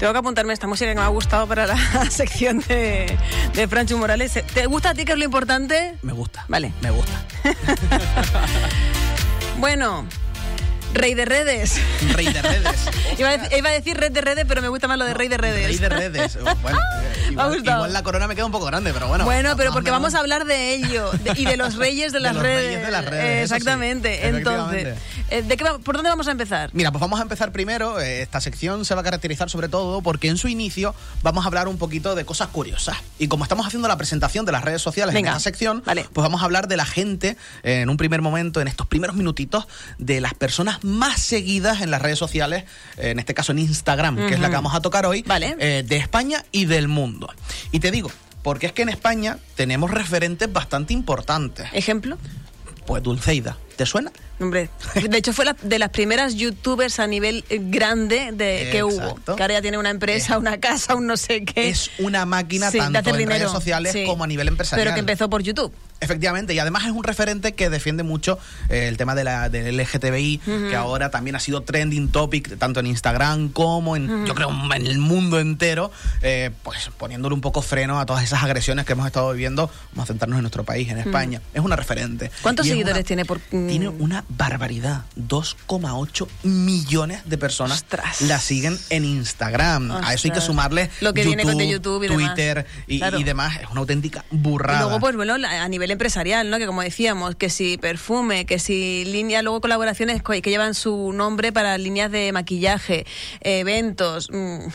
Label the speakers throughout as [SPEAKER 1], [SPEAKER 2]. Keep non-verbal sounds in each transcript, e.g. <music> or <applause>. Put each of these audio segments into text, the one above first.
[SPEAKER 1] Tengo que apuntarme esta música que me ha gustado para la <laughs> sección de, de Franchu Morales. ¿Te gusta a ti, que es lo importante?
[SPEAKER 2] Me gusta.
[SPEAKER 1] Vale.
[SPEAKER 2] Me gusta. <laughs>
[SPEAKER 1] bueno, Rey de redes.
[SPEAKER 2] Rey de redes. <laughs>
[SPEAKER 1] iba, a decir, iba, a decir, red de redes, pero me gusta más lo de rey de redes.
[SPEAKER 2] Rey de redes. Bueno, <laughs> eh, igual, igual, la corona me queda un poco grande, pero bueno.
[SPEAKER 1] Bueno, pero porque vamos a hablar de ello de, y de los reyes de las
[SPEAKER 2] de los
[SPEAKER 1] redes.
[SPEAKER 2] Reyes de las redes.
[SPEAKER 1] Exactamente.
[SPEAKER 2] Sí,
[SPEAKER 1] Entonces, eh, ¿de qué, ¿por dónde vamos a empezar?
[SPEAKER 2] Mira, pues vamos a empezar primero. Eh, esta sección se va a caracterizar sobre todo porque en su inicio vamos a hablar un poquito de cosas curiosas. Y como estamos haciendo la presentación de las redes sociales
[SPEAKER 1] Venga,
[SPEAKER 2] en esta sección,
[SPEAKER 1] vale.
[SPEAKER 2] pues vamos a hablar de la gente eh, en un primer momento, en estos primeros minutitos, de las personas más seguidas en las redes sociales, en este caso en Instagram, uh -huh. que es la que vamos a tocar hoy,
[SPEAKER 1] vale.
[SPEAKER 2] eh, de España y del mundo. Y te digo, porque es que en España tenemos referentes bastante importantes.
[SPEAKER 1] ¿Ejemplo?
[SPEAKER 2] Pues Dulceida. ¿Te suena?
[SPEAKER 1] Hombre, de hecho fue la, de las primeras youtubers a nivel grande de, que hubo. Que ahora ya tiene una empresa, una casa, un no sé qué.
[SPEAKER 2] Es una máquina
[SPEAKER 1] sí,
[SPEAKER 2] tanto en
[SPEAKER 1] dinero.
[SPEAKER 2] redes sociales
[SPEAKER 1] sí.
[SPEAKER 2] como a nivel empresarial.
[SPEAKER 1] Pero que empezó por YouTube.
[SPEAKER 2] Efectivamente, y además es un referente que defiende mucho eh, el tema de la, del LGTBI, uh -huh. que ahora también ha sido trending topic, tanto en Instagram como en, uh -huh. yo creo, en el mundo entero, eh, pues poniéndole un poco freno a todas esas agresiones que hemos estado viviendo. Vamos a centrarnos en nuestro país, en España. Uh -huh. Es una referente.
[SPEAKER 1] ¿Cuántos
[SPEAKER 2] y
[SPEAKER 1] seguidores
[SPEAKER 2] una,
[SPEAKER 1] tiene por.?
[SPEAKER 2] Tiene una barbaridad. 2,8 millones de personas
[SPEAKER 1] Ostras.
[SPEAKER 2] la siguen en Instagram.
[SPEAKER 1] Ostras.
[SPEAKER 2] A eso hay que sumarle
[SPEAKER 1] lo que
[SPEAKER 2] YouTube,
[SPEAKER 1] viene de YouTube y
[SPEAKER 2] Twitter
[SPEAKER 1] demás.
[SPEAKER 2] Y,
[SPEAKER 1] claro.
[SPEAKER 2] y, demás. Es una auténtica burrada.
[SPEAKER 1] Y luego, pues bueno, a nivel empresarial, ¿no? Que como decíamos, que si perfume, que si línea, luego colaboraciones que llevan su nombre para líneas de maquillaje, eventos. Mmm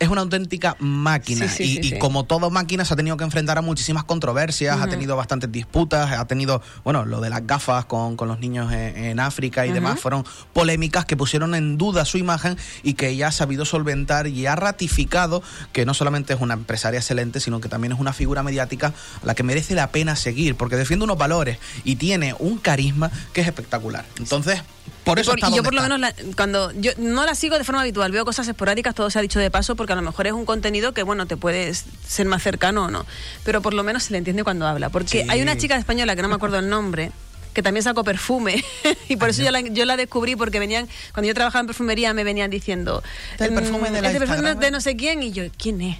[SPEAKER 2] es una auténtica máquina
[SPEAKER 1] sí, sí,
[SPEAKER 2] y,
[SPEAKER 1] sí,
[SPEAKER 2] y
[SPEAKER 1] sí.
[SPEAKER 2] como toda máquina se ha tenido que enfrentar a muchísimas controversias, uh -huh. ha tenido bastantes disputas, ha tenido, bueno, lo de las gafas con, con los niños en, en África y uh -huh. demás, fueron polémicas que pusieron en duda su imagen y que ella ha sabido solventar y ha ratificado que no solamente es una empresaria excelente, sino que también es una figura mediática a la que merece la pena seguir, porque defiende unos valores y tiene un carisma que es espectacular. Entonces... Por eso
[SPEAKER 1] y, por, y yo por lo menos la, cuando yo no la sigo de forma habitual, veo cosas esporádicas, todo se ha dicho de paso, porque a lo mejor es un contenido que bueno te puede ser más cercano o no, pero por lo menos se le entiende cuando habla, porque
[SPEAKER 2] sí.
[SPEAKER 1] hay una chica española que no me acuerdo el nombre que también sacó perfume <laughs> y por eso yo la, yo la, descubrí porque venían cuando yo trabajaba en perfumería me venían diciendo
[SPEAKER 2] el perfume de, la
[SPEAKER 1] este perfume de no sé quién y yo quién es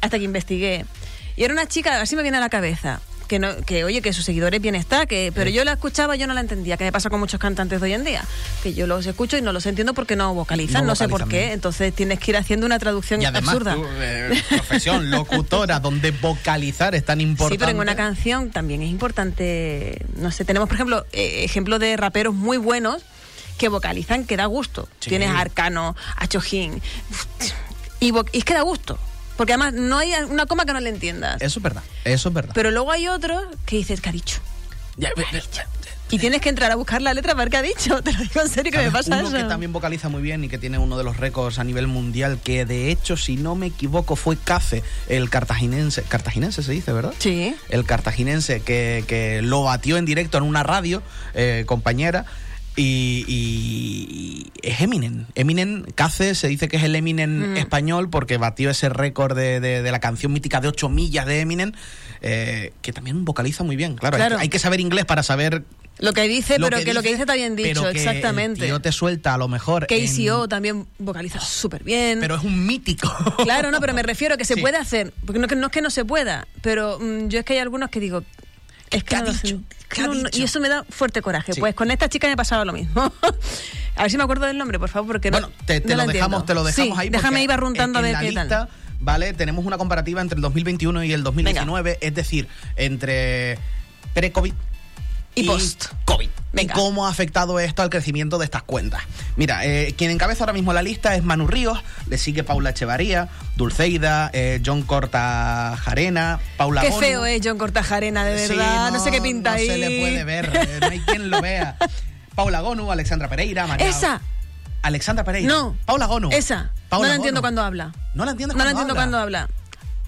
[SPEAKER 1] hasta que investigué. Y era una chica así me viene a la cabeza que, no, que oye, que sus seguidores bien está, que, pero yo la escuchaba, yo no la entendía, que me pasa con muchos cantantes de hoy en día, que yo los escucho y no los entiendo porque no vocalizan, no, no sé por qué, bien. entonces tienes que ir haciendo una traducción
[SPEAKER 2] y además,
[SPEAKER 1] absurda.
[SPEAKER 2] Eh, profesión, <laughs> locutora, donde vocalizar es tan importante.
[SPEAKER 1] Sí, pero en una canción también es importante, no sé, tenemos por ejemplo eh, ejemplos de raperos muy buenos que vocalizan que da gusto.
[SPEAKER 2] Sí.
[SPEAKER 1] Tienes a Arcano, a Chojin, y, y es que da gusto. Porque además no hay una coma que no le entiendas.
[SPEAKER 2] Eso es verdad, eso es verdad.
[SPEAKER 1] Pero luego hay otros que dices, ¿qué ha dicho?
[SPEAKER 2] Ya,
[SPEAKER 1] ¿Qué ha dicho? Y tienes que entrar a buscar la letra para ver qué ha dicho. <laughs> Te lo digo en serio que me pasa
[SPEAKER 2] uno
[SPEAKER 1] eso.
[SPEAKER 2] que también vocaliza muy bien y que tiene uno de los récords a nivel mundial, que de hecho, si no me equivoco, fue Cafe, el cartaginense. Cartaginense se dice, ¿verdad?
[SPEAKER 1] Sí.
[SPEAKER 2] El cartaginense que, que lo batió en directo en una radio, eh, compañera. Y, y, es Eminem. Eminem, Cace se dice que es el Eminem mm. español porque batió ese récord de, de, de, la canción mítica de 8 millas de Eminem, eh, que también vocaliza muy bien. Claro,
[SPEAKER 1] claro.
[SPEAKER 2] Hay, que, hay, que, saber inglés para saber.
[SPEAKER 1] Lo que dice,
[SPEAKER 2] lo
[SPEAKER 1] pero
[SPEAKER 2] que,
[SPEAKER 1] que,
[SPEAKER 2] dice,
[SPEAKER 1] lo que dice está bien dicho,
[SPEAKER 2] pero que
[SPEAKER 1] exactamente.
[SPEAKER 2] Yo te suelta a lo mejor.
[SPEAKER 1] KCO en... también vocaliza súper bien.
[SPEAKER 2] Pero es un mítico.
[SPEAKER 1] Claro, no, pero me refiero a que se <laughs>
[SPEAKER 2] Sí.
[SPEAKER 1] puede hacer. Porque no, no, es que no se pueda, pero mmm, yo es que hay algunos que digo, es que
[SPEAKER 2] ha
[SPEAKER 1] no
[SPEAKER 2] dicho? ¿Qué ha
[SPEAKER 1] no, no,
[SPEAKER 2] dicho?
[SPEAKER 1] y eso me da fuerte coraje.
[SPEAKER 2] Sí.
[SPEAKER 1] Pues con esta chica me pasaba lo mismo. <laughs> a ver si me acuerdo del nombre, por favor, porque
[SPEAKER 2] bueno,
[SPEAKER 1] no.
[SPEAKER 2] te, te
[SPEAKER 1] no
[SPEAKER 2] lo
[SPEAKER 1] la
[SPEAKER 2] dejamos, te lo dejamos
[SPEAKER 1] sí,
[SPEAKER 2] ahí.
[SPEAKER 1] Déjame ir barruntando a ver qué
[SPEAKER 2] la
[SPEAKER 1] tal.
[SPEAKER 2] lista, Vale, tenemos una comparativa entre el 2021 y el 2019, Venga. es decir, entre pre-COVID
[SPEAKER 1] y, y post.
[SPEAKER 2] COVID.
[SPEAKER 1] Venga.
[SPEAKER 2] ¿Y cómo ha afectado esto al crecimiento de estas cuentas? Mira, eh, quien encabeza ahora mismo la lista es Manu Ríos, le sigue Paula Echevarría, Dulceida, eh, John Cortajarena, Paula
[SPEAKER 1] Qué feo es John Cortajarena, de
[SPEAKER 2] Sí,
[SPEAKER 1] verdad.
[SPEAKER 2] no,
[SPEAKER 1] no, sé qué pinta
[SPEAKER 2] no
[SPEAKER 1] ahí.
[SPEAKER 2] se le puede ver, eh, no hay quien lo vea. <laughs> Paula Gonu, Alexandra Pereira, María.
[SPEAKER 1] ¡Esa!
[SPEAKER 2] Alexandra Pereira.
[SPEAKER 1] No.
[SPEAKER 2] Paula Gonu.
[SPEAKER 1] Esa.
[SPEAKER 2] Paula
[SPEAKER 1] no la
[SPEAKER 2] Gonu.
[SPEAKER 1] entiendo cuando habla.
[SPEAKER 2] No la entiendo
[SPEAKER 1] No la
[SPEAKER 2] cuando
[SPEAKER 1] entiendo
[SPEAKER 2] habla.
[SPEAKER 1] cuando habla.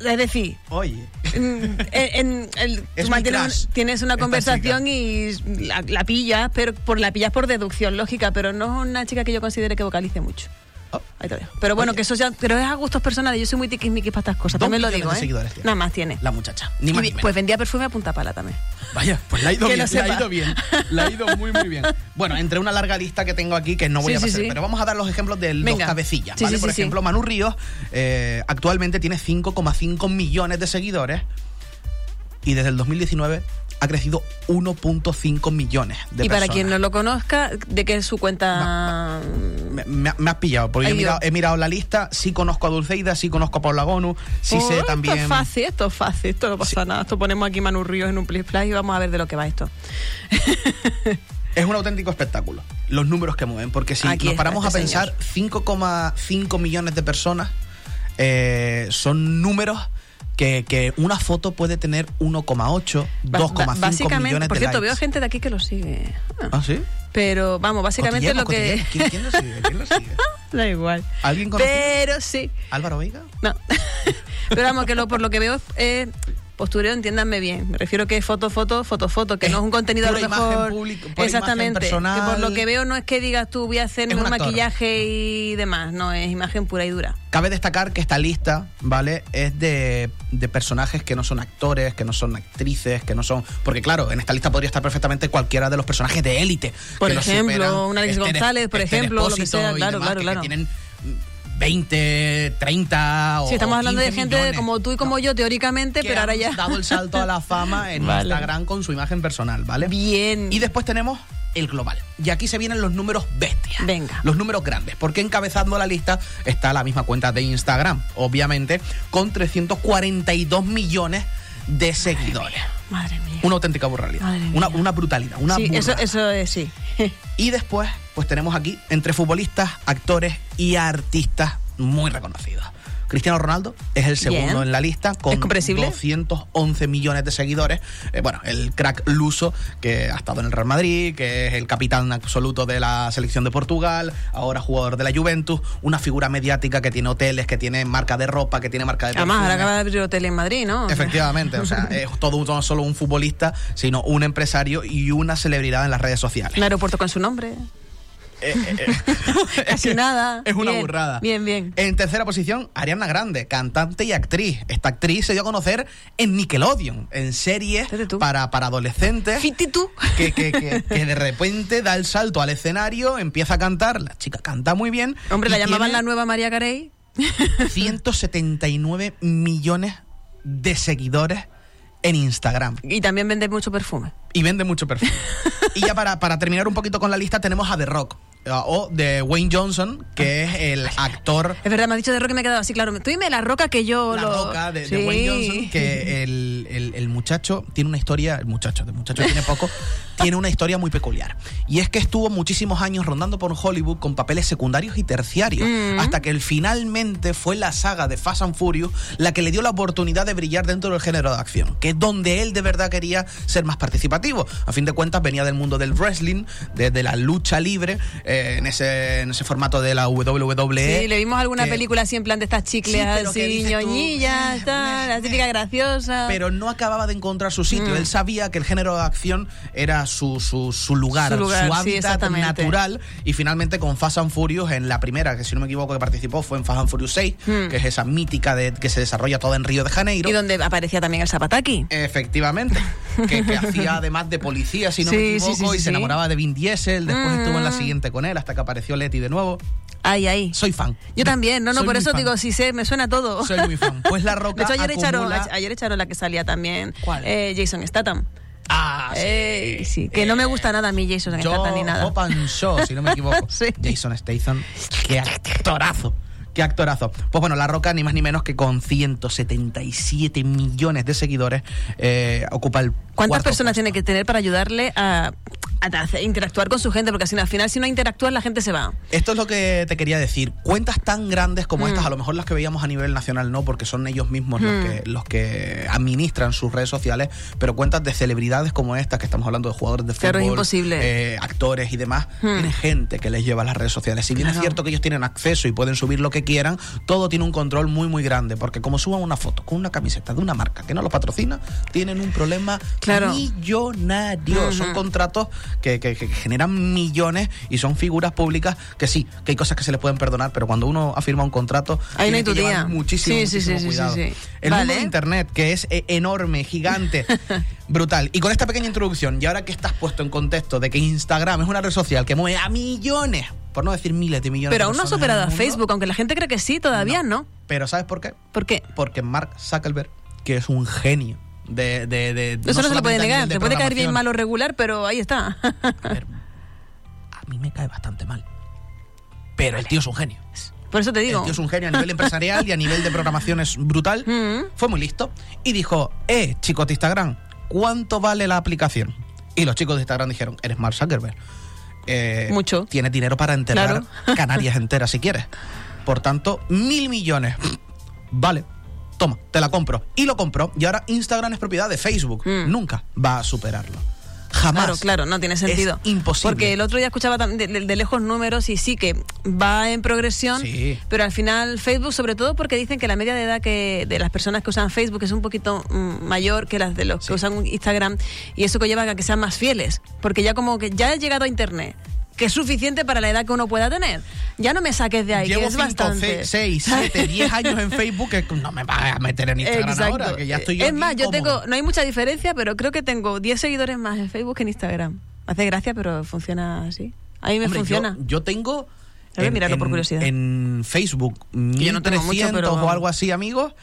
[SPEAKER 1] Es decir,
[SPEAKER 2] Oye.
[SPEAKER 1] en, en- el- <laughs>
[SPEAKER 2] Es
[SPEAKER 1] tú
[SPEAKER 2] muy
[SPEAKER 1] tienes, una conversación y la, la pillas, pero por la pillas por deducción lógica, pero no es una chica que yo considere que vocalice mucho.
[SPEAKER 2] Oh.
[SPEAKER 1] Ahí te dejo. Pero bueno,
[SPEAKER 2] Oye.
[SPEAKER 1] que eso ya, pero es a gustos personales. Yo soy muy tiquismiquis para estas cosas.
[SPEAKER 2] Dos
[SPEAKER 1] También lo digo, ¿eh?
[SPEAKER 2] seguidores tiene.
[SPEAKER 1] Nada más tiene.
[SPEAKER 2] La muchacha. Ni más
[SPEAKER 1] Y
[SPEAKER 2] ni
[SPEAKER 1] pues vendía perfume a punta pala también.
[SPEAKER 2] Vaya, pues la ha ido
[SPEAKER 1] Que
[SPEAKER 2] bien, la ha ido bien. La ha ido muy, muy bien. Bueno, entre una larga lista que tengo aquí que no voy
[SPEAKER 1] Sí,
[SPEAKER 2] a pasar,
[SPEAKER 1] sí.
[SPEAKER 2] pero vamos a dar los ejemplos de los
[SPEAKER 1] Venga.
[SPEAKER 2] cabecillas, ¿vale? Por ejemplo, Manu Ríos eh, actualmente tiene 5,5 millones de seguidores y desde el 2019 ha crecido 1.5 millones de
[SPEAKER 1] y para
[SPEAKER 2] personas.
[SPEAKER 1] quien no lo conozca, ¿de qué es su cuenta?
[SPEAKER 2] Me, me- me has pillado, porque
[SPEAKER 1] Ay,
[SPEAKER 2] he mirado,
[SPEAKER 1] Dios.
[SPEAKER 2] he mirado la lista, sí conozco a Dulceida, sí conozco a Paula Gonu, sí
[SPEAKER 1] Oh,
[SPEAKER 2] sé
[SPEAKER 1] Esto
[SPEAKER 2] también...
[SPEAKER 1] es fácil, esto es fácil, esto no pasa nada. Esto ponemos aquí Manu Ríos en un Play y vamos a ver de lo que va esto. <laughs>
[SPEAKER 2] Es un auténtico espectáculo, los números que mueven, porque si
[SPEAKER 1] Aquí
[SPEAKER 2] nos
[SPEAKER 1] está
[SPEAKER 2] paramos
[SPEAKER 1] este
[SPEAKER 2] a pensar, 5,5 millones de personas eh, son números que, que una foto puede tener 1,8,
[SPEAKER 1] Ba-
[SPEAKER 2] 2,5
[SPEAKER 1] ba- básicamente,
[SPEAKER 2] millones
[SPEAKER 1] por
[SPEAKER 2] de
[SPEAKER 1] cierto,
[SPEAKER 2] likes.
[SPEAKER 1] veo gente de aquí que lo sigue. Ah,
[SPEAKER 2] ¿Ah, sí?
[SPEAKER 1] Pero vamos, básicamente
[SPEAKER 2] Cotillemos,
[SPEAKER 1] lo que.
[SPEAKER 2] ¿Quién, quién lo sigue? ¿Quién lo sigue? <laughs>
[SPEAKER 1] da igual.
[SPEAKER 2] ¿Alguien conocido?
[SPEAKER 1] Pero sí.
[SPEAKER 2] ¿Álvaro Veiga?
[SPEAKER 1] No. <laughs> Pero vamos, que lo, por lo que veo es postureo, entiéndanme bien. Me refiero que es foto, foto, foto, foto, que
[SPEAKER 2] Es
[SPEAKER 1] no es un contenido a lo mejor.
[SPEAKER 2] pública, pura
[SPEAKER 1] Exactamente.
[SPEAKER 2] personal.
[SPEAKER 1] Que por lo que veo no es que digas tú voy a hacerme
[SPEAKER 2] un
[SPEAKER 1] maquillaje y demás. No, es imagen pura y dura.
[SPEAKER 2] Cabe destacar que esta lista, ¿vale? Es de, de personajes que no son actores, que no son actrices, que no son. Porque, claro, en esta lista podría estar perfectamente cualquiera de los personajes de élite.
[SPEAKER 1] Por
[SPEAKER 2] que
[SPEAKER 1] ejemplo, un Alex González, por ejemplo, lo que sea, claro,
[SPEAKER 2] demás,
[SPEAKER 1] claro,
[SPEAKER 2] que-
[SPEAKER 1] claro.
[SPEAKER 2] Que tienen 20, 30 o.
[SPEAKER 1] Sí, estamos
[SPEAKER 2] o
[SPEAKER 1] hablando de
[SPEAKER 2] 15
[SPEAKER 1] gente
[SPEAKER 2] millones.
[SPEAKER 1] como tú y como
[SPEAKER 2] No,
[SPEAKER 1] yo, teóricamente,
[SPEAKER 2] que
[SPEAKER 1] pero ahora
[SPEAKER 2] han
[SPEAKER 1] ya.
[SPEAKER 2] dado el salto a la <laughs> fama en
[SPEAKER 1] Vale.
[SPEAKER 2] Instagram con su imagen personal, ¿vale?
[SPEAKER 1] Bien.
[SPEAKER 2] Y después tenemos el global. Y aquí se vienen los números bestias.
[SPEAKER 1] Venga.
[SPEAKER 2] Los números grandes. Porque encabezando la lista está la misma cuenta de Instagram, obviamente, con 342 millones de seguidores.
[SPEAKER 1] Madre mía.
[SPEAKER 2] Una auténtica burralidad.
[SPEAKER 1] Madre
[SPEAKER 2] Una,
[SPEAKER 1] mía.
[SPEAKER 2] una brutalidad. Una
[SPEAKER 1] sí, eso, eso es sí. <laughs>
[SPEAKER 2] Y después, pues tenemos aquí entre futbolistas, actores y artistas muy reconocidos. Cristiano Ronaldo es el segundo
[SPEAKER 1] Bien.
[SPEAKER 2] en la lista con
[SPEAKER 1] ¿Es comprensible?
[SPEAKER 2] 211 millones de seguidores. Eh, bueno, el crack luso que ha estado en el Real Madrid, que es el capitán absoluto de la selección de Portugal, ahora jugador de la Juventus, una figura mediática que tiene hoteles, que tiene marca de ropa, que tiene marca de
[SPEAKER 1] Además, ahora acaba de abrir hotel en Madrid, ¿no?
[SPEAKER 2] Efectivamente, o sea, <laughs> es todo no solo un futbolista, sino un empresario y una celebridad en las redes sociales.
[SPEAKER 1] Un aeropuerto con su nombre.
[SPEAKER 2] Eh, eh, eh. <laughs>
[SPEAKER 1] Casi
[SPEAKER 2] que
[SPEAKER 1] nada.
[SPEAKER 2] Es una
[SPEAKER 1] Bien,
[SPEAKER 2] burrada.
[SPEAKER 1] bien, bien.
[SPEAKER 2] En tercera posición, Ariana Grande, cantante y actriz. Esta actriz se dio a conocer en Nickelodeon, en series para, para adolescentes.
[SPEAKER 1] Fiti tú.
[SPEAKER 2] Que, que, que, que de repente da el salto al escenario, empieza a cantar. La chica canta muy bien.
[SPEAKER 1] Hombre, la llamaban la nueva María Carey.
[SPEAKER 2] 179 millones de seguidores en Instagram.
[SPEAKER 1] Y también vende mucho perfume.
[SPEAKER 2] Y vende mucho perfume. <laughs> y ya para, para terminar un poquito con la lista, tenemos a The Rock. Eh, O de Wayne Johnson, que es el actor
[SPEAKER 1] Es verdad, me has dicho de roca y me he quedado así, claro. Tú dime la roca que yo
[SPEAKER 2] la
[SPEAKER 1] lo.
[SPEAKER 2] roca de. Wayne Johnson, que el, el- el muchacho tiene una historia, el muchacho, el muchacho tiene poco, <laughs> tiene una historia muy peculiar. Y es que estuvo muchísimos años rondando por Hollywood con papeles secundarios y terciarios,
[SPEAKER 1] Mm.
[SPEAKER 2] hasta que él finalmente fue la saga de Fast and Furious la que le dio la oportunidad de brillar dentro del género de acción, que es donde él de verdad quería ser más participativo. A fin de cuentas venía del mundo del wrestling, de, de la lucha libre, eh, en, ese, en ese formato de la WWE.
[SPEAKER 1] Sí, le vimos alguna
[SPEAKER 2] que-
[SPEAKER 1] película así en plan de estas chicles
[SPEAKER 2] Sí,
[SPEAKER 1] así, ñoñillas,
[SPEAKER 2] eh,
[SPEAKER 1] tal, la
[SPEAKER 2] eh,
[SPEAKER 1] típica graciosa.
[SPEAKER 2] pero no acababa de encontrar su sitio.
[SPEAKER 1] Mm.
[SPEAKER 2] Él sabía que el género de acción era su, su, su lugar,
[SPEAKER 1] Su lugar,
[SPEAKER 2] hábitat natural. Y finalmente con Fast and Furious, en la primera, que si no me equivoco que participó, fue en Fast and Furious 6,
[SPEAKER 1] Mm.
[SPEAKER 2] que es esa mítica de, que se desarrolla toda en Río de Janeiro.
[SPEAKER 1] y donde aparecía también el Zapataki.
[SPEAKER 2] Efectivamente, que, que hacía <laughs> además de policía, si no
[SPEAKER 1] Sí,
[SPEAKER 2] me equivoco, y se enamoraba de Vin Diesel, después
[SPEAKER 1] Mm.
[SPEAKER 2] estuvo en la siguiente con él, hasta que apareció Letty de nuevo.
[SPEAKER 1] Ahí, ahí.
[SPEAKER 2] Soy fan.
[SPEAKER 1] Yo también, no, no,
[SPEAKER 2] Soy
[SPEAKER 1] por eso
[SPEAKER 2] fan.
[SPEAKER 1] digo, si sé, me suena todo.
[SPEAKER 2] Soy muy fan. Pues la <laughs> roca
[SPEAKER 1] De hecho, ayer echaron, ayer echaron la que salía también.
[SPEAKER 2] ¿Cuál?
[SPEAKER 1] eh, Jason Statham.
[SPEAKER 2] Ah, sí.
[SPEAKER 1] Eh, sí, que no me gusta nada a mí Jason Statham ni nada.
[SPEAKER 2] Hop and Shaw, si no me <laughs> equivoco.
[SPEAKER 1] Sí.
[SPEAKER 2] Jason Statham. Qué actorazo. Qué actorazo. Pues bueno, La Roca, ni más ni menos que con 177 millones de seguidores, eh, ocupa el.
[SPEAKER 1] ¿Cuántas personas
[SPEAKER 2] puesto.
[SPEAKER 1] tiene que tener para ayudarle a, interactuar con su gente? Porque así, al final, si no interactúas, la gente se va.
[SPEAKER 2] Esto es lo que te quería decir. Cuentas tan grandes como
[SPEAKER 1] Mm.
[SPEAKER 2] estas, a lo mejor las que veíamos a nivel nacional no, porque son ellos mismos los,
[SPEAKER 1] Mm.
[SPEAKER 2] que, los que administran sus redes sociales, pero cuentas de celebridades como estas, que estamos hablando de jugadores de fútbol,
[SPEAKER 1] imposible.
[SPEAKER 2] eh, actores y demás,
[SPEAKER 1] Mm.
[SPEAKER 2] tiene gente que les lleva a las redes sociales. Si bien es cierto que ellos tienen acceso y pueden subir lo que quieran, todo tiene un control muy, muy grande, porque como suban una foto con una camiseta de una marca que no los patrocina, tienen un problema
[SPEAKER 1] Claro.
[SPEAKER 2] millonario.
[SPEAKER 1] Ujú.
[SPEAKER 2] Son contratos que, que- que generan millones y son figuras públicas que sí, que hay cosas que se les pueden perdonar, pero cuando uno ha firmado un contrato,
[SPEAKER 1] Ahí no
[SPEAKER 2] tiene
[SPEAKER 1] hay
[SPEAKER 2] que llevar muchísimo,
[SPEAKER 1] Sí,
[SPEAKER 2] muchísimo
[SPEAKER 1] sí, sí,
[SPEAKER 2] cuidado. El
[SPEAKER 1] Vale.
[SPEAKER 2] mundo de Internet, que es eh, enorme, gigante, <laughs> brutal. Y con esta pequeña introducción, y ahora que estás puesto en contexto de que Instagram es una red social que mueve a millones, por no decir miles de millones
[SPEAKER 1] Pero
[SPEAKER 2] de
[SPEAKER 1] aún no ha superado
[SPEAKER 2] el
[SPEAKER 1] a Facebook, aunque la gente cree que sí, todavía no.
[SPEAKER 2] Pero ¿sabes por qué?
[SPEAKER 1] ¿Por qué?
[SPEAKER 2] Porque Mark Zuckerberg, que es un genio de... de, de-
[SPEAKER 1] Eso no, se
[SPEAKER 2] solamente
[SPEAKER 1] puede negar. Te puede caer bien, mal o regular, pero ahí está.
[SPEAKER 2] A ver, a mí me cae bastante mal. Pero el tío es un genio.
[SPEAKER 1] Por eso te
[SPEAKER 2] El
[SPEAKER 1] digo.
[SPEAKER 2] tío es un genio a nivel empresarial y a nivel de programación es brutal. <laughs>
[SPEAKER 1] Mm.
[SPEAKER 2] Fue muy listo y dijo, eh, chicos de Instagram, ¿cuánto vale la aplicación? Y los chicos de Instagram dijeron, eres Mark Zuckerberg. Eh,
[SPEAKER 1] Mucho.
[SPEAKER 2] Tienes dinero para enterrar
[SPEAKER 1] Claro. <laughs>
[SPEAKER 2] Canarias enteras si quieres. Por tanto, mil millones. Vale. Toma, te la compro. Y lo compró. Y ahora Instagram es propiedad de Facebook.
[SPEAKER 1] Mm.
[SPEAKER 2] Nunca va a superarlo. Jamás.
[SPEAKER 1] Claro, claro, no tiene sentido.
[SPEAKER 2] Es imposible.
[SPEAKER 1] Porque el otro día escuchaba de, de- de lejos números y sí que va en progresión,
[SPEAKER 2] Sí.
[SPEAKER 1] pero al final Facebook, sobre todo porque dicen que la media de edad que de las personas que usan Facebook es un poquito mm, mayor que las de los
[SPEAKER 2] Sí.
[SPEAKER 1] que usan Instagram y eso conlleva a que sean más fieles, porque ya como que ya he llegado a Internet. Que es suficiente para la edad que uno pueda tener. Ya no me saques de ahí,
[SPEAKER 2] Llevo
[SPEAKER 1] que es
[SPEAKER 2] 5,
[SPEAKER 1] bastante.
[SPEAKER 2] 6, 7, 10 años en Facebook que no me va a meter en Instagram
[SPEAKER 1] Exacto.
[SPEAKER 2] ahora, que ya estoy yo
[SPEAKER 1] es más, yo tengo, no hay mucha diferencia, pero creo que tengo 10 seguidores más en Facebook que en Instagram. Hace gracia, pero funciona así. A mí me
[SPEAKER 2] Hombre,
[SPEAKER 1] funciona.
[SPEAKER 2] Yo, yo tengo.
[SPEAKER 1] A mirarlo por curiosidad.
[SPEAKER 2] En Facebook,
[SPEAKER 1] yo no tengo
[SPEAKER 2] 1300
[SPEAKER 1] mucho, pero
[SPEAKER 2] o algo así, amigos.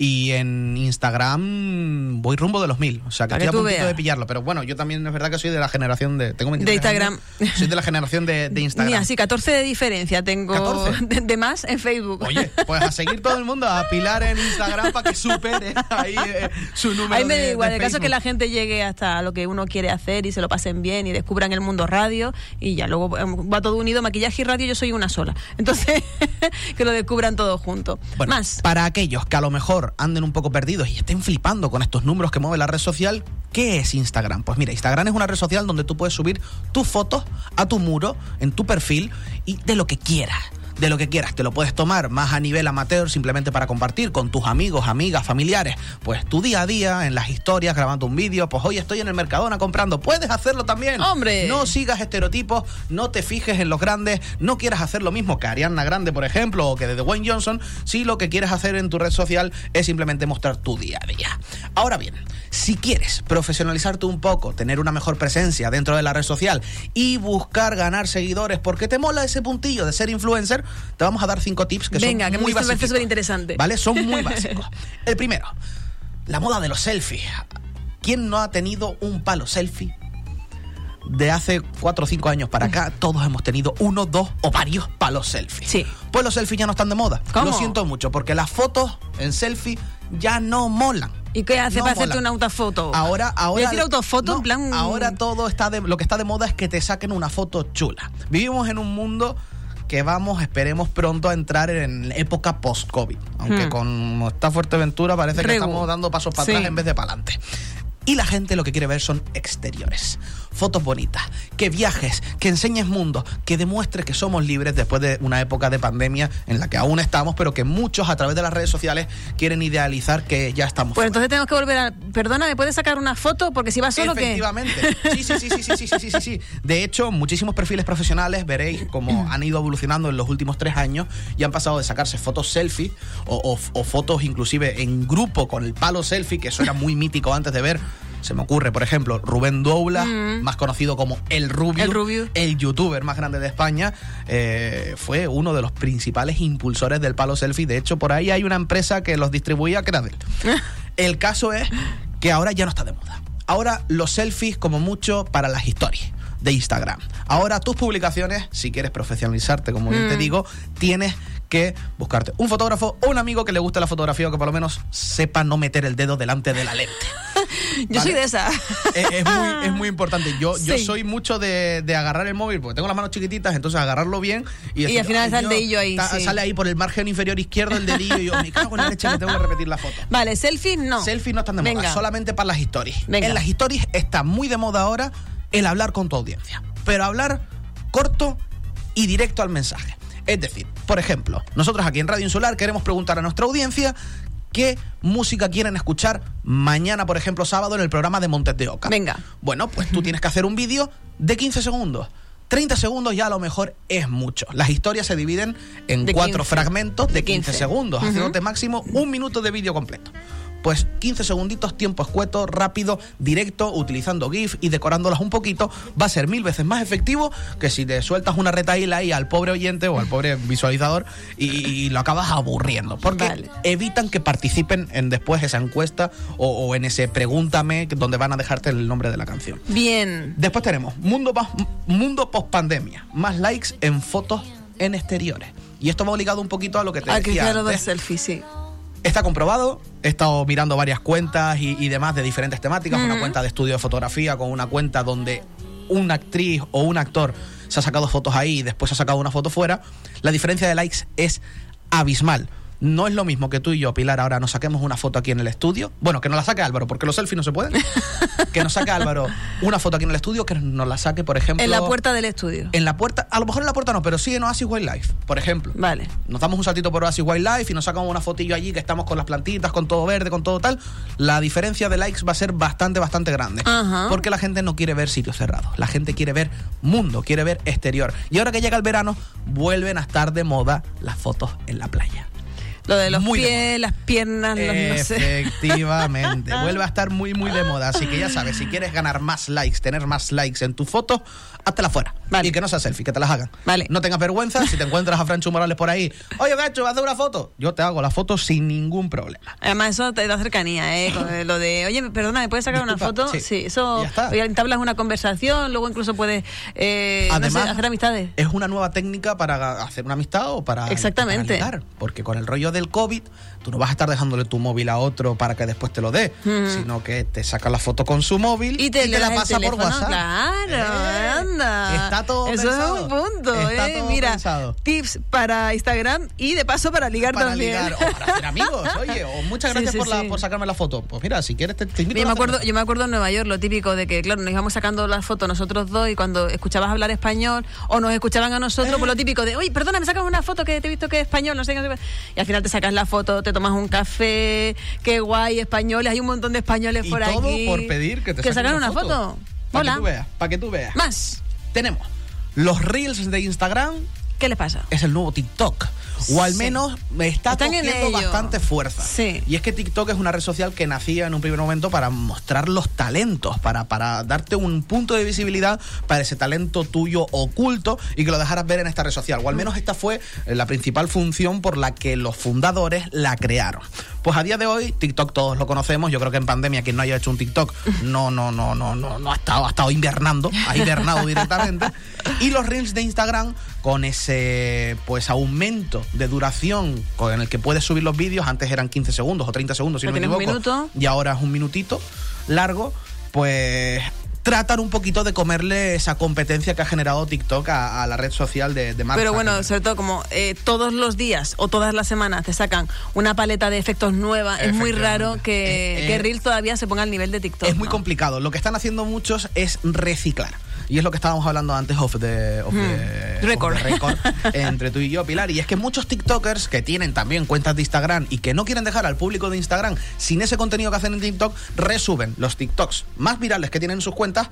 [SPEAKER 2] Y en Instagram voy rumbo de los mil. O sea, que
[SPEAKER 1] Para
[SPEAKER 2] estoy
[SPEAKER 1] que
[SPEAKER 2] a puntito
[SPEAKER 1] veas.
[SPEAKER 2] de pillarlo. Pero bueno, yo también es verdad que soy de la generación de. Tengo 23
[SPEAKER 1] De Instagram.
[SPEAKER 2] años, soy de la generación de, de <laughs> Instagram.
[SPEAKER 1] Mira, sí, 14 de diferencia tengo
[SPEAKER 2] 14. <laughs>
[SPEAKER 1] De, de más en Facebook.
[SPEAKER 2] Oye, pues a seguir todo el mundo, a pilar en Instagram para que supere ahí eh, su número.
[SPEAKER 1] Ahí me da igual,
[SPEAKER 2] de
[SPEAKER 1] el caso es que la gente llegue hasta lo que uno quiere hacer y se lo pasen bien y descubran el mundo radio y ya luego em, va todo unido, maquillaje y radio, yo soy una sola. Entonces, <laughs> que lo descubran todo junto.
[SPEAKER 2] Bueno,
[SPEAKER 1] Más.
[SPEAKER 2] para aquellos que a lo mejor anden un poco perdidos y estén flipando con estos números que mueve la red social, ¿qué es Instagram? Pues mira, Instagram es una red social donde tú puedes subir tus fotos a tu muro, en tu perfil y de lo que quieras. De lo que quieras, te lo puedes tomar más a nivel amateur simplemente para compartir con tus amigos, amigas, familiares. Pues tu día a día, en las historias, grabando un vídeo, pues hoy estoy en el Mercadona comprando. Puedes hacerlo también.
[SPEAKER 1] ¡Hombre!
[SPEAKER 2] No sigas estereotipos, no te fijes en los grandes, no quieras hacer lo mismo que Ariana Grande, por ejemplo, o que de Dwayne Johnson, si lo que quieres hacer en tu red social es simplemente mostrar tu día a día. Ahora bien, si quieres profesionalizarte un poco, tener una mejor presencia dentro de la red social y buscar ganar seguidores porque te mola ese puntillo de ser influencer, te vamos a dar cinco tips que
[SPEAKER 1] Venga,
[SPEAKER 2] son
[SPEAKER 1] que me
[SPEAKER 2] muy básicos.
[SPEAKER 1] superinteresante.
[SPEAKER 2] ¿Vale? Son muy <laughs> básicos. El primero, la moda de los selfies. ¿Quién no ha tenido un palo selfie? De hace cuatro o cinco años para acá, todos hemos tenido uno, dos o varios palos selfie.
[SPEAKER 1] Sí.
[SPEAKER 2] Pues los selfies ya no están de moda.
[SPEAKER 1] ¿Cómo?
[SPEAKER 2] Lo siento mucho, porque las fotos en selfie ya no molan.
[SPEAKER 1] ¿Y qué hace
[SPEAKER 2] No
[SPEAKER 1] para hacerte una autofoto?
[SPEAKER 2] Ahora, ahora.
[SPEAKER 1] decir autofoto
[SPEAKER 2] no,
[SPEAKER 1] en plan.
[SPEAKER 2] Ahora todo está de. Lo que está de moda es que te saquen una foto chula. Vivimos en un mundo que vamos, esperemos pronto a entrar en época post-COVID. Aunque
[SPEAKER 1] Hmm.
[SPEAKER 2] con esta Fuerteventura parece que
[SPEAKER 1] Regu.
[SPEAKER 2] estamos dando pasos para
[SPEAKER 1] Sí.
[SPEAKER 2] atrás en vez de para adelante. Y la gente lo que quiere ver son exteriores, fotos bonitas, que viajes, que enseñes mundo, que demuestres que somos libres después de una época de pandemia en la que aún estamos, pero que muchos a través de las redes sociales quieren idealizar que ya estamos.
[SPEAKER 1] Pues
[SPEAKER 2] fuera.
[SPEAKER 1] entonces tenemos que volver a. Perdona, ¿me puedes sacar una foto? Porque si vas solo, ¿qué?
[SPEAKER 2] Efectivamente. Sí, sí, sí, sí, sí, sí, sí, sí, sí, sí. De hecho, muchísimos perfiles profesionales veréis cómo han ido evolucionando en los últimos tres años y han pasado de sacarse fotos selfie o, o- o fotos inclusive en grupo con el palo selfie, que eso era muy mítico antes de ver. Se me ocurre, por ejemplo, Rubén Doula, más conocido como El Rubio,
[SPEAKER 1] El Rubio.
[SPEAKER 2] el youtuber más grande de España, eh, fue uno de los principales impulsores del palo selfie. De hecho, por ahí hay una empresa que los distribuía que era de él. <laughs> El caso es que ahora ya no está de moda. Ahora los selfies como mucho para las historias de Instagram. Ahora tus publicaciones, si quieres profesionalizarte, como yo te
[SPEAKER 1] Mm.
[SPEAKER 2] digo, tienes que buscarte un fotógrafo o un amigo que le guste la fotografía o que por lo menos sepa no meter el dedo delante de la lente. <laughs>
[SPEAKER 1] Yo soy de esa.
[SPEAKER 2] es, es muy, es muy importante. Yo, yo soy mucho de, de agarrar el móvil porque tengo las manos chiquititas, entonces agarrarlo bien y,
[SPEAKER 1] Y al final
[SPEAKER 2] "Ay,
[SPEAKER 1] está el
[SPEAKER 2] Dios",
[SPEAKER 1] dedillo ahí,
[SPEAKER 2] ta-
[SPEAKER 1] sí.
[SPEAKER 2] Sale ahí por el margen inferior izquierdo el dedillo y yo me cago en la leche que tengo que repetir la foto.
[SPEAKER 1] Vale, selfie no.
[SPEAKER 2] Selfies no están de moda,
[SPEAKER 1] Venga.
[SPEAKER 2] solamente para las historias. En las historias está muy de moda ahora el hablar con tu audiencia, pero hablar corto y directo al mensaje. Es decir, por ejemplo, nosotros aquí en Radio Insular queremos preguntar a nuestra audiencia ¿Qué música quieren escuchar mañana, por ejemplo, sábado, en el programa de Montes de Oca?
[SPEAKER 1] Venga.
[SPEAKER 2] Bueno, pues tú tienes que hacer un vídeo de 15 segundos. 30 segundos ya a lo mejor es mucho. Las historias se dividen en
[SPEAKER 1] De
[SPEAKER 2] cuatro
[SPEAKER 1] 15.
[SPEAKER 2] fragmentos de
[SPEAKER 1] De
[SPEAKER 2] 15,
[SPEAKER 1] 15.
[SPEAKER 2] segundos, haciéndote máximo un minuto de vídeo completo. Pues 15 segunditos, tiempo escueto, rápido, directo, utilizando GIF y decorándolas un poquito, va a ser mil veces más efectivo que si te sueltas una retaíla ahí al pobre oyente o al pobre visualizador y, y lo acabas aburriendo. Porque
[SPEAKER 1] Vale.
[SPEAKER 2] evitan que participen en después esa encuesta o, o en ese pregúntame donde van a dejarte el nombre de la canción.
[SPEAKER 1] Bien.
[SPEAKER 2] Después tenemos mundo, mundo post pandemia, más likes en fotos en exteriores. Y esto va ligado un poquito a lo que te
[SPEAKER 1] Ah, que
[SPEAKER 2] decía
[SPEAKER 1] claro de selfie, sí.
[SPEAKER 2] Está comprobado, he estado mirando varias cuentas y, y demás de diferentes temáticas, una cuenta de estudio de fotografía con una cuenta donde una actriz o un actor se ha sacado fotos ahí y después ha sacado una foto fuera, la diferencia de likes es abismal. No es lo mismo que tú y yo, Pilar, ahora nos saquemos una foto aquí en el estudio. Bueno, que nos la saque Álvaro, porque los selfies no se pueden. <laughs> que nos saque Álvaro una foto aquí en el estudio, que nos la saque, por ejemplo.
[SPEAKER 1] En la puerta del estudio.
[SPEAKER 2] En la puerta, a lo mejor en la puerta no, pero sí en Oasis Wildlife, por ejemplo.
[SPEAKER 1] Vale.
[SPEAKER 2] Nos damos un saltito por Oasis Wildlife y nos sacamos una fotillo allí que estamos con las plantitas, con todo verde, con todo tal. La diferencia de likes va a ser bastante, bastante grande.
[SPEAKER 1] Ajá.
[SPEAKER 2] Porque la gente no quiere ver sitios cerrados. La gente quiere ver mundo, quiere ver exterior. Y ahora que llega el verano, vuelven a estar de moda las fotos en la playa.
[SPEAKER 1] Lo de los
[SPEAKER 2] Muy de
[SPEAKER 1] pies, las piernas, los no sé.
[SPEAKER 2] Efectivamente, <laughs> vuelve a estar muy muy de moda, así que ya sabes, si quieres ganar más likes, tener más likes en tu foto, háztela fuera.
[SPEAKER 1] Vale.
[SPEAKER 2] Y que no sea selfie, que te las hagan.
[SPEAKER 1] Vale.
[SPEAKER 2] No tengas vergüenza, si te encuentras a Francho Morales por ahí, oye Gacho, haz una foto. Yo te hago la foto sin ningún problema.
[SPEAKER 1] Además, eso te da cercanía, ¿eh? Con <laughs> lo de, oye, perdona, ¿me puedes sacar una foto?
[SPEAKER 2] sí.
[SPEAKER 1] eso.
[SPEAKER 2] Ya está.
[SPEAKER 1] entablas una conversación, luego incluso puedes eh, no
[SPEAKER 2] Además,
[SPEAKER 1] sé, hacer amistades.
[SPEAKER 2] es una nueva técnica para hacer una amistad o para,
[SPEAKER 1] Exactamente.
[SPEAKER 2] para porque con el rollo del COVID, tú no vas a estar dejándole tu móvil a otro para que después te lo dé, sino que te saca la foto con su móvil
[SPEAKER 1] Y te,
[SPEAKER 2] la pasa por WhatsApp.
[SPEAKER 1] Claro,
[SPEAKER 2] Eh,
[SPEAKER 1] anda.
[SPEAKER 2] Está todo
[SPEAKER 1] Eso
[SPEAKER 2] pensado.
[SPEAKER 1] es un punto,
[SPEAKER 2] Está
[SPEAKER 1] ¿eh?
[SPEAKER 2] todo
[SPEAKER 1] Mira,
[SPEAKER 2] pensado.
[SPEAKER 1] tips para Instagram y de paso para ligar
[SPEAKER 2] para
[SPEAKER 1] también.
[SPEAKER 2] ligar o para hacer amigos, <laughs> oye, o muchas gracias
[SPEAKER 1] sí,
[SPEAKER 2] por, la-
[SPEAKER 1] sí.
[SPEAKER 2] por sacarme la foto. Pues mira, si quieres te, te invito
[SPEAKER 1] Yo me, acuerdo, yo me acuerdo en Nueva York lo típico de que, claro, nos íbamos sacando las fotos nosotros dos y cuando escuchabas hablar español o nos escuchaban a nosotros, pues lo típico de, oye, perdona, me sacas una foto que te he visto que es español, no sé qué. no sé qué". Y al final te sacas la foto, te tomas un café, qué guay, españoles, hay un montón de españoles
[SPEAKER 2] y
[SPEAKER 1] por
[SPEAKER 2] todo
[SPEAKER 1] aquí.
[SPEAKER 2] por pedir que te
[SPEAKER 1] que sacan una foto.
[SPEAKER 2] Para
[SPEAKER 1] Hola.
[SPEAKER 2] que tú veas, para que tú veas.
[SPEAKER 1] Más.
[SPEAKER 2] Tenemos los reels de Instagram
[SPEAKER 1] ¿Qué le pasa?
[SPEAKER 2] es el nuevo TikTok. O al menos me está
[SPEAKER 1] Están en
[SPEAKER 2] cogiendo bastante fuerza.
[SPEAKER 1] Sí.
[SPEAKER 2] Y es que TikTok es una red social que nacía en un primer momento para mostrar los talentos, para, para darte un punto de visibilidad para ese talento tuyo oculto y que lo dejaras ver en esta red social. O al menos esta fue eh, la principal función por la que los fundadores la crearon. Pues a día de hoy, TikTok todos lo conocemos. Yo creo que en pandemia quien no haya hecho un TikTok <laughs> no, no, no, no, no, no ha estado, ha estado invernando, ha hibernado <laughs> directamente. Y los reels de Instagram con ese pues aumento de duración con el que puedes subir los vídeos, antes eran 15 segundos o 30 segundos, si no
[SPEAKER 1] Ahora
[SPEAKER 2] me
[SPEAKER 1] tienes un
[SPEAKER 2] equivoco,
[SPEAKER 1] minuto.
[SPEAKER 2] y ahora es un minutito largo, pues tratan un poquito de comerle esa competencia que ha generado TikTok a, a la red social de, de
[SPEAKER 1] Pero bueno, sobre todo como eh, todos los días o todas las semanas te sacan una paleta de efectos nueva, es muy raro que,
[SPEAKER 2] Eh, eh,
[SPEAKER 1] que Reels todavía se ponga al nivel de TikTok.
[SPEAKER 2] es muy
[SPEAKER 1] ¿no?
[SPEAKER 2] complicado. Lo que están haciendo muchos es reciclar. Y es lo que estábamos hablando antes of the, of the-
[SPEAKER 1] Hmm. Record. <laughs>
[SPEAKER 2] entre tú y yo, Pilar. Y es que muchos TikTokers que tienen también cuentas de Instagram y que no quieren dejar al público de Instagram sin ese contenido que hacen en TikTok, resuben los TikToks más virales que tienen en sus cuentas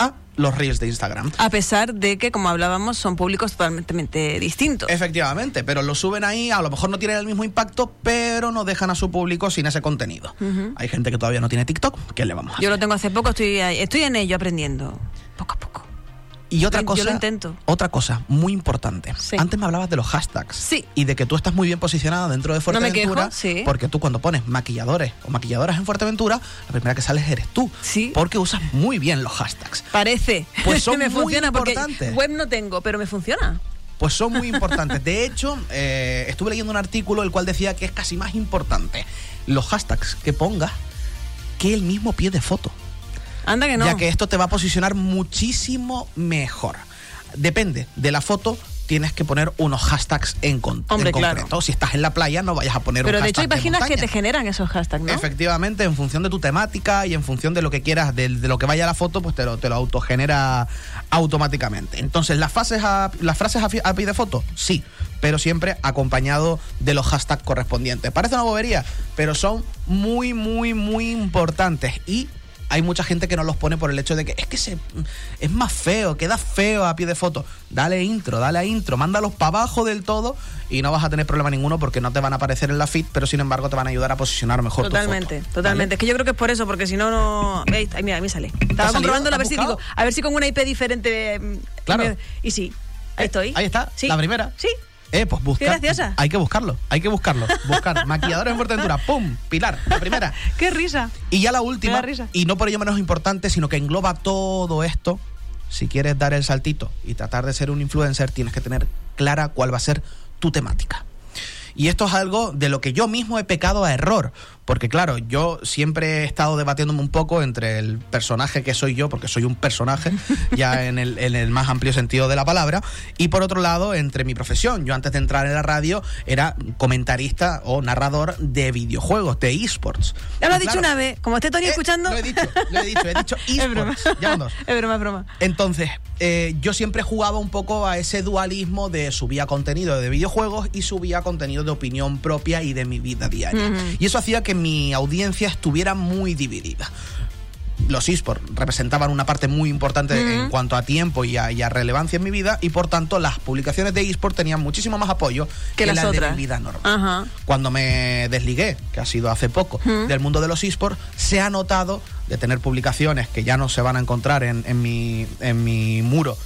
[SPEAKER 2] a los reels de Instagram.
[SPEAKER 1] A pesar de que, como hablábamos, son públicos totalmente distintos.
[SPEAKER 2] Efectivamente, pero lo suben ahí, a lo mejor no tienen el mismo impacto, pero no dejan a su público sin ese contenido. Hay gente que todavía no tiene TikTok, ¿qué le vamos a
[SPEAKER 1] Yo
[SPEAKER 2] hacer?
[SPEAKER 1] lo tengo hace poco, estoy, estoy en ello aprendiendo.
[SPEAKER 2] Y otra
[SPEAKER 1] Yo
[SPEAKER 2] cosa,
[SPEAKER 1] lo intento.
[SPEAKER 2] otra cosa muy importante.
[SPEAKER 1] Sí.
[SPEAKER 2] Antes me hablabas de los hashtags.
[SPEAKER 1] Sí.
[SPEAKER 2] Y de que tú estás muy bien posicionada dentro de
[SPEAKER 1] No me
[SPEAKER 2] Fuerteventura.
[SPEAKER 1] quejo, sí.
[SPEAKER 2] Porque tú cuando pones maquilladores o maquilladoras en Fuerteventura, la primera que sales eres tú.
[SPEAKER 1] Sí.
[SPEAKER 2] Porque usas muy bien los hashtags.
[SPEAKER 1] Parece.
[SPEAKER 2] Pues son <laughs>
[SPEAKER 1] me
[SPEAKER 2] muy
[SPEAKER 1] funciona porque
[SPEAKER 2] importantes.
[SPEAKER 1] web no tengo, pero me funciona.
[SPEAKER 2] Pues son muy <laughs> importantes. De hecho, eh, estuve leyendo un artículo el cual decía que es casi más importante los hashtags que pongas que el mismo pie de foto.
[SPEAKER 1] Anda que no.
[SPEAKER 2] ya que esto te va a posicionar muchísimo mejor. Depende de la foto, tienes que poner unos hashtags en, con-
[SPEAKER 1] Hombre,
[SPEAKER 2] en concreto.
[SPEAKER 1] claro.
[SPEAKER 2] Si estás en la playa, no vayas a poner
[SPEAKER 1] Pero
[SPEAKER 2] un
[SPEAKER 1] de hecho hay
[SPEAKER 2] hashtag
[SPEAKER 1] páginas que te generan esos hashtags, ¿no?
[SPEAKER 2] Efectivamente, en función de tu temática y en función de lo que quieras, de, de lo que vaya a la foto, pues te lo, te lo autogenera automáticamente. Entonces, ¿las, fases a- las frases a, fi- a pie de foto? Sí, pero siempre acompañado de los hashtags correspondientes. Parece una bobería, pero son muy, muy, muy importantes y... Hay mucha gente que no los pone por el hecho de que es que se, es más feo, queda feo a pie de foto. Dale intro, dale a intro, mándalos para abajo del todo y no vas a tener problema ninguno porque no te van a aparecer en la feed, pero sin embargo te van a ayudar a posicionar mejor tu foto,
[SPEAKER 1] Totalmente,
[SPEAKER 2] ¿vale?
[SPEAKER 1] totalmente. Es que yo creo que es por eso, porque si no, no. Veis, Ay, mira, a mí sale. Estaba comprobando a
[SPEAKER 2] ¿Has
[SPEAKER 1] ver si digo, a ver si con una IP diferente. mm,
[SPEAKER 2] Claro.
[SPEAKER 1] Y sí, ahí estoy.
[SPEAKER 2] Ahí está,
[SPEAKER 1] Sí.
[SPEAKER 2] la primera.
[SPEAKER 1] Sí.
[SPEAKER 2] Eh, pues busca.
[SPEAKER 1] Qué graciosa.
[SPEAKER 2] Hay que buscarlo, hay que buscarlo. Buscar <laughs> maquilladores en Fuerteventura, ¡pum! Pilar, la primera.
[SPEAKER 1] Qué risa.
[SPEAKER 2] Y ya la última,
[SPEAKER 1] risa.
[SPEAKER 2] y no por ello menos importante, sino que engloba todo esto. Si quieres dar el saltito y tratar de ser un influencer, tienes que tener clara cuál va a ser tu temática. Y esto es algo de lo que yo mismo he pecado a error. Porque claro, yo siempre he estado debatiéndome un poco entre el personaje que soy yo, porque soy un personaje, <laughs> ya en el, en el más amplio sentido de la palabra, y por otro lado, entre mi profesión. Yo antes de entrar en la radio era comentarista o narrador de videojuegos, de esports.
[SPEAKER 1] Ya lo has dicho una vez. Como esté Tony
[SPEAKER 2] eh,
[SPEAKER 1] escuchando.
[SPEAKER 2] Lo he dicho, lo he dicho, he dicho <laughs>
[SPEAKER 1] es broma.
[SPEAKER 2] esports. <laughs>
[SPEAKER 1] Es broma, es broma.
[SPEAKER 2] Entonces, eh, yo siempre jugaba un poco a ese dualismo de subía contenido de videojuegos y subía contenido de opinión propia y de mi vida diaria. Y eso hacía que mi audiencia estuviera muy dividida. Los esports representaban una parte muy importante en cuanto a tiempo y a, y a relevancia en mi vida y por tanto las publicaciones de esports tenían muchísimo más apoyo
[SPEAKER 1] Que las
[SPEAKER 2] las de
[SPEAKER 1] otras.
[SPEAKER 2] mi vida normal
[SPEAKER 1] Ajá.
[SPEAKER 2] cuando me desligué, que ha sido hace poco, del mundo de los esports, se ha notado de tener publicaciones que ya no se van a encontrar en, en mi, en mi muro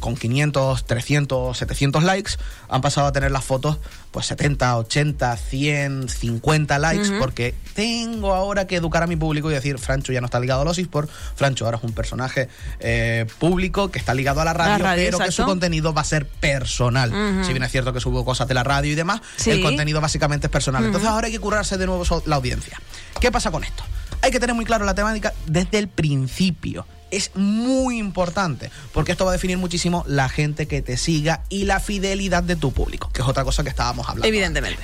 [SPEAKER 2] con 500, 300, 700 likes, han pasado a tener las fotos pues 70, 80, 100, 50 likes, porque tengo ahora que educar a mi público y decir, Francho ya no está ligado a los esports, Francho ahora es un personaje eh, público que está ligado a la radio,
[SPEAKER 1] radio,
[SPEAKER 2] pero que su contenido va a ser personal. Si bien es cierto que subo cosas de la radio y demás,
[SPEAKER 1] Sí.
[SPEAKER 2] el contenido básicamente es personal. Entonces ahora hay que curarse de nuevo la audiencia. ¿Qué pasa con esto? Hay que tener muy claro la temática desde el principio. Es muy importante, porque esto va a definir muchísimo la gente que te siga y la fidelidad de tu público, que es otra cosa que estábamos hablando.
[SPEAKER 1] Evidentemente.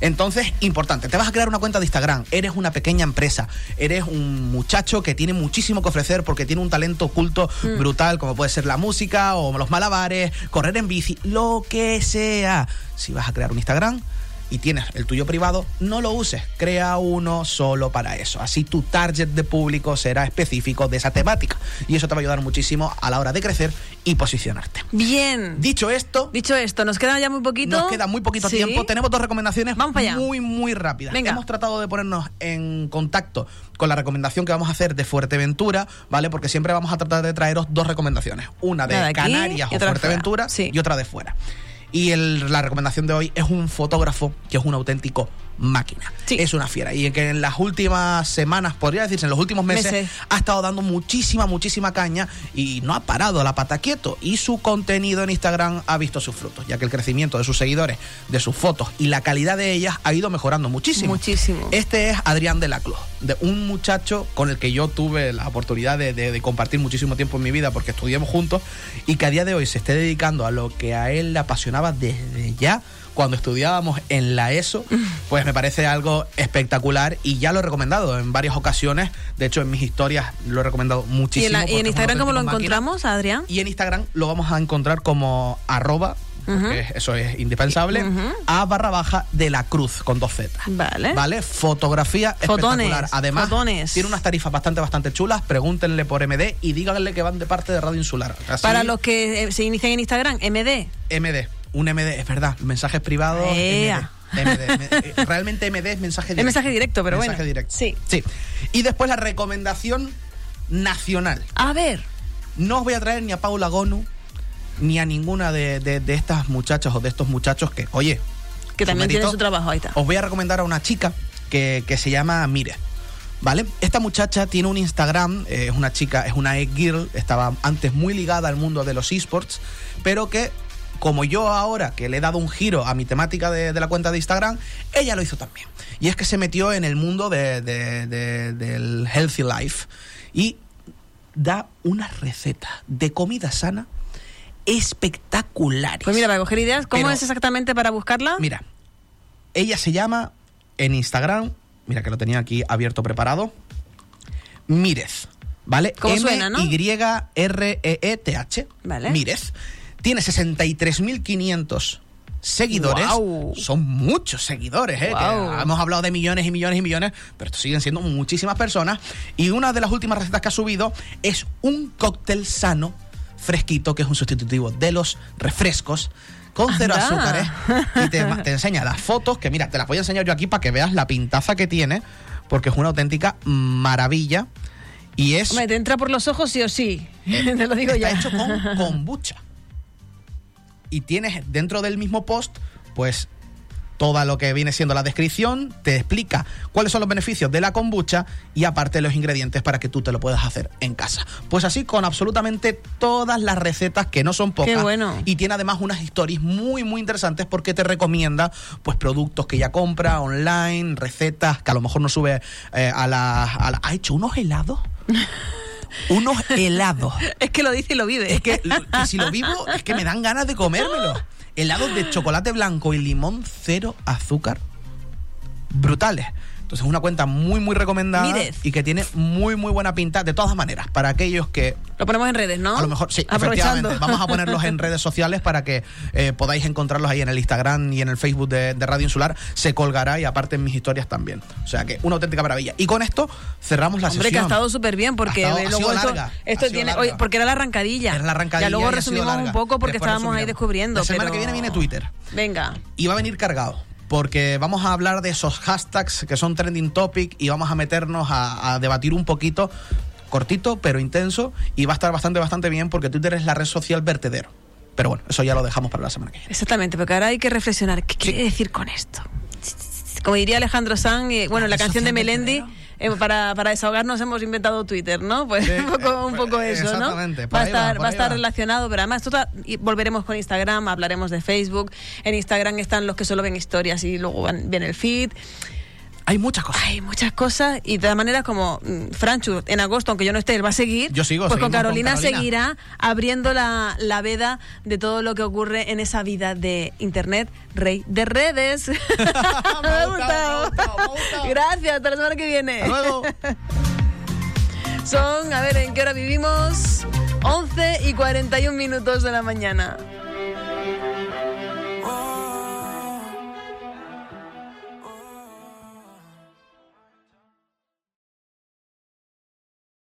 [SPEAKER 2] Entonces, importante, te vas a crear una cuenta de Instagram, eres una pequeña empresa, eres un muchacho que tiene muchísimo que ofrecer porque tiene un talento oculto
[SPEAKER 1] Mm.
[SPEAKER 2] brutal, como puede ser la música o los malabares, correr en bici, lo que sea. Si vas a crear un Instagram y tienes el tuyo privado, no lo uses, crea uno solo para eso. Así tu target de público será específico de esa temática y eso te va a ayudar muchísimo a la hora de crecer y posicionarte.
[SPEAKER 1] Bien.
[SPEAKER 2] Dicho esto,
[SPEAKER 1] Dicho esto, nos queda ya muy poquito.
[SPEAKER 2] nos queda muy poquito
[SPEAKER 1] Sí.
[SPEAKER 2] tiempo. Tenemos dos recomendaciones
[SPEAKER 1] Vamos para allá.
[SPEAKER 2] muy, muy rápidas.
[SPEAKER 1] Venga.
[SPEAKER 2] Hemos tratado de ponernos en contacto con la recomendación que vamos a hacer de Fuerteventura, ¿vale? Porque siempre vamos a tratar de traeros dos recomendaciones. Una de
[SPEAKER 1] aquí
[SPEAKER 2] Canarias o Fuerteventura
[SPEAKER 1] fuera. Sí.
[SPEAKER 2] y otra de fuera. Y la recomendación de hoy es un fotógrafo que es un auténtico máquina.
[SPEAKER 1] Sí.
[SPEAKER 2] Es una fiera. Y que en las últimas semanas, podría decirse, en los últimos meses,
[SPEAKER 1] Meses.
[SPEAKER 2] ha estado dando muchísima, muchísima caña y no ha parado la pata quieto. Y su contenido en Instagram ha visto sus frutos, ya que el crecimiento de sus seguidores, de sus fotos y la calidad de ellas ha ido mejorando muchísimo.
[SPEAKER 1] Muchísimo.
[SPEAKER 2] Este es Adrián de la Cruz, de un muchacho con el que yo tuve la oportunidad de, de- de compartir muchísimo tiempo en mi vida porque estudiamos juntos y que a día de hoy se esté dedicando a lo que a él le apasionaba desde ya cuando estudiábamos en la ESO, pues me parece algo espectacular y ya lo he recomendado en varias ocasiones. De hecho, en mis historias lo he recomendado
[SPEAKER 1] ¿Y
[SPEAKER 2] muchísimo.
[SPEAKER 1] en, la- y en Instagram cómo lo
[SPEAKER 2] máquina.
[SPEAKER 1] encontramos, Adrián?
[SPEAKER 2] Y en Instagram lo vamos a encontrar como arroba, porque eso es indispensable, a barra baja de la cruz con dos Z.
[SPEAKER 1] Vale.
[SPEAKER 2] ¿Vale? Fotografía
[SPEAKER 1] Fotones,
[SPEAKER 2] espectacular. Además,
[SPEAKER 1] fotones.
[SPEAKER 2] tiene unas tarifas bastante, bastante chulas. Pregúntenle por MD y díganle que van de parte de Radio Insular. Así,
[SPEAKER 1] Para los que eh, se inician en Instagram, MD.
[SPEAKER 2] MD. Un MD, es verdad. Mensajes privados. MD. MD. Eh, Realmente MD es mensaje <laughs> directo.
[SPEAKER 1] Es mensaje directo, pero
[SPEAKER 2] mensaje
[SPEAKER 1] bueno.
[SPEAKER 2] directo.
[SPEAKER 1] Sí.
[SPEAKER 2] Sí. Y después la recomendación nacional.
[SPEAKER 1] A ver.
[SPEAKER 2] No os voy a traer ni a Paula Gonu ni a ninguna de, de- de estas muchachas o de estos muchachos que, oye,
[SPEAKER 1] Que también tiene
[SPEAKER 2] mérito,
[SPEAKER 1] su trabajo, ahí está.
[SPEAKER 2] Os voy a recomendar a una chica que, que se llama Mire. ¿Vale? Esta muchacha tiene un Instagram, eh, es una chica, es una e-girl, estaba antes muy ligada al mundo de los esports, pero que, como yo ahora que le he dado un giro a mi temática de, de la cuenta de Instagram, ella lo hizo también. Y es que se metió en el mundo de- de- de- del healthy life y da una receta de comida sana espectaculares.
[SPEAKER 1] Pues mira, para coger ideas, ¿cómo
[SPEAKER 2] Pero-
[SPEAKER 1] es exactamente para buscarla?
[SPEAKER 2] Mira, ella se llama en Instagram, mira que lo tenía aquí abierto preparado, Mírez, ¿vale?
[SPEAKER 1] ¿Cómo suena, no?
[SPEAKER 2] M-Y-R-E-E-T-H.
[SPEAKER 1] Vale.
[SPEAKER 2] Mírez. Tiene 63.500 seguidores.
[SPEAKER 1] Guau.
[SPEAKER 2] Son muchos seguidores, ¿eh?
[SPEAKER 1] Guau.
[SPEAKER 2] Que hemos hablado de millones y millones y millones, pero esto siguen siendo muchísimas personas. Y una de las últimas recetas que ha subido es un cóctel sano, fresquito, que es un sustitutivo de los refrescos. Con cero azúcares. Y te, <laughs> te enseña las fotos, que mira, te las voy a enseñar yo aquí para que veas la pintaza que tiene, porque es una auténtica maravilla. Y es.
[SPEAKER 1] Hombre, te entra por los ojos sí o sí. <laughs> te lo digo
[SPEAKER 2] está
[SPEAKER 1] ya.
[SPEAKER 2] hecho con <laughs> kombucha. Y tienes dentro del mismo post, pues toda lo que viene siendo la descripción, te explica cuáles son los beneficios de la kombucha y aparte los ingredientes para que tú te lo puedas hacer en casa. Pues así con absolutamente todas las recetas que no son pocas.
[SPEAKER 1] Qué bueno.
[SPEAKER 2] Y tiene además unas stories muy muy interesantes porque te recomienda pues productos que ya compra online, recetas que a lo mejor no sube eh, a, la, a la- ¿Ha hecho unos helados? <laughs> unos helados. <laughs>
[SPEAKER 1] Es que lo dice y lo vive.
[SPEAKER 2] Es que, si lo vivo, es que me dan ganas de comérmelo. Helados de chocolate blanco y limón, cero azúcar. Brutales. Entonces es una cuenta muy, muy recomendada y que tiene muy, muy buena pinta. De todas maneras, para aquellos que
[SPEAKER 1] Lo ponemos en redes, ¿no?
[SPEAKER 2] a lo mejor, sí, efectivamente. Vamos a ponerlos en redes sociales para que eh, podáis encontrarlos ahí en el Instagram y en el Facebook de, de Radio Insular. Se colgará y aparte en mis historias también. O sea que una auténtica maravilla. Y con esto cerramos la
[SPEAKER 1] Hombre, que
[SPEAKER 2] sesión.
[SPEAKER 1] ha estado súper bien porque
[SPEAKER 2] Ha estado- ha
[SPEAKER 1] luego
[SPEAKER 2] sido
[SPEAKER 1] esto,
[SPEAKER 2] larga,
[SPEAKER 1] esto
[SPEAKER 2] ha sido
[SPEAKER 1] tiene,
[SPEAKER 2] larga.
[SPEAKER 1] porque era la arrancadilla.
[SPEAKER 2] Era la arrancadilla
[SPEAKER 1] Ya luego
[SPEAKER 2] ha
[SPEAKER 1] resumimos un poco porque
[SPEAKER 2] Después
[SPEAKER 1] estábamos ahí descubriendo.
[SPEAKER 2] La semana
[SPEAKER 1] pero-
[SPEAKER 2] que viene viene Twitter.
[SPEAKER 1] Venga.
[SPEAKER 2] Y va a venir cargado. Porque vamos a hablar de esos hashtags que son trending topic y vamos a meternos a, a debatir un poquito, cortito pero intenso, y va a estar bastante, bastante bien porque Twitter es la red social vertedero. Pero bueno, eso ya lo dejamos para la semana que viene.
[SPEAKER 1] Exactamente, porque ahora hay que reflexionar. ¿Qué quiere decir con esto? Como diría Alejandro Sanz, eh, bueno,
[SPEAKER 2] La
[SPEAKER 1] la canción de Melendi, eh, para, para desahogarnos hemos inventado Twitter, ¿no? Pues
[SPEAKER 2] Sí, <laughs>
[SPEAKER 1] un poco, un
[SPEAKER 2] eh,
[SPEAKER 1] poco
[SPEAKER 2] pues,
[SPEAKER 1] eso, ¿no?
[SPEAKER 2] exactamente, por
[SPEAKER 1] Va a
[SPEAKER 2] va,
[SPEAKER 1] estar, va a estar relacionado, pero además y volveremos con Instagram, hablaremos de Facebook. En Instagram están los que solo ven historias y luego van- viene el feed.
[SPEAKER 2] Hay muchas cosas.
[SPEAKER 1] Hay muchas cosas y de todas maneras como mm, Franchu en agosto, aunque yo no esté, él va a seguir.
[SPEAKER 2] Yo sigo,
[SPEAKER 1] Pues con
[SPEAKER 2] seguimos con
[SPEAKER 1] Carolina,
[SPEAKER 2] Carolina.
[SPEAKER 1] seguirá abriendo la, la veda de todo lo que ocurre en esa vida de Internet, rey de redes. <laughs> <laughs> me ha gustado.
[SPEAKER 2] gustado, me ha gustado, me ha gustado.
[SPEAKER 1] Gracias, hasta la semana que viene.
[SPEAKER 2] Hasta luego. <laughs>
[SPEAKER 1] Son, a ver, ¿en qué hora vivimos? 11 y 41 minutos de la mañana.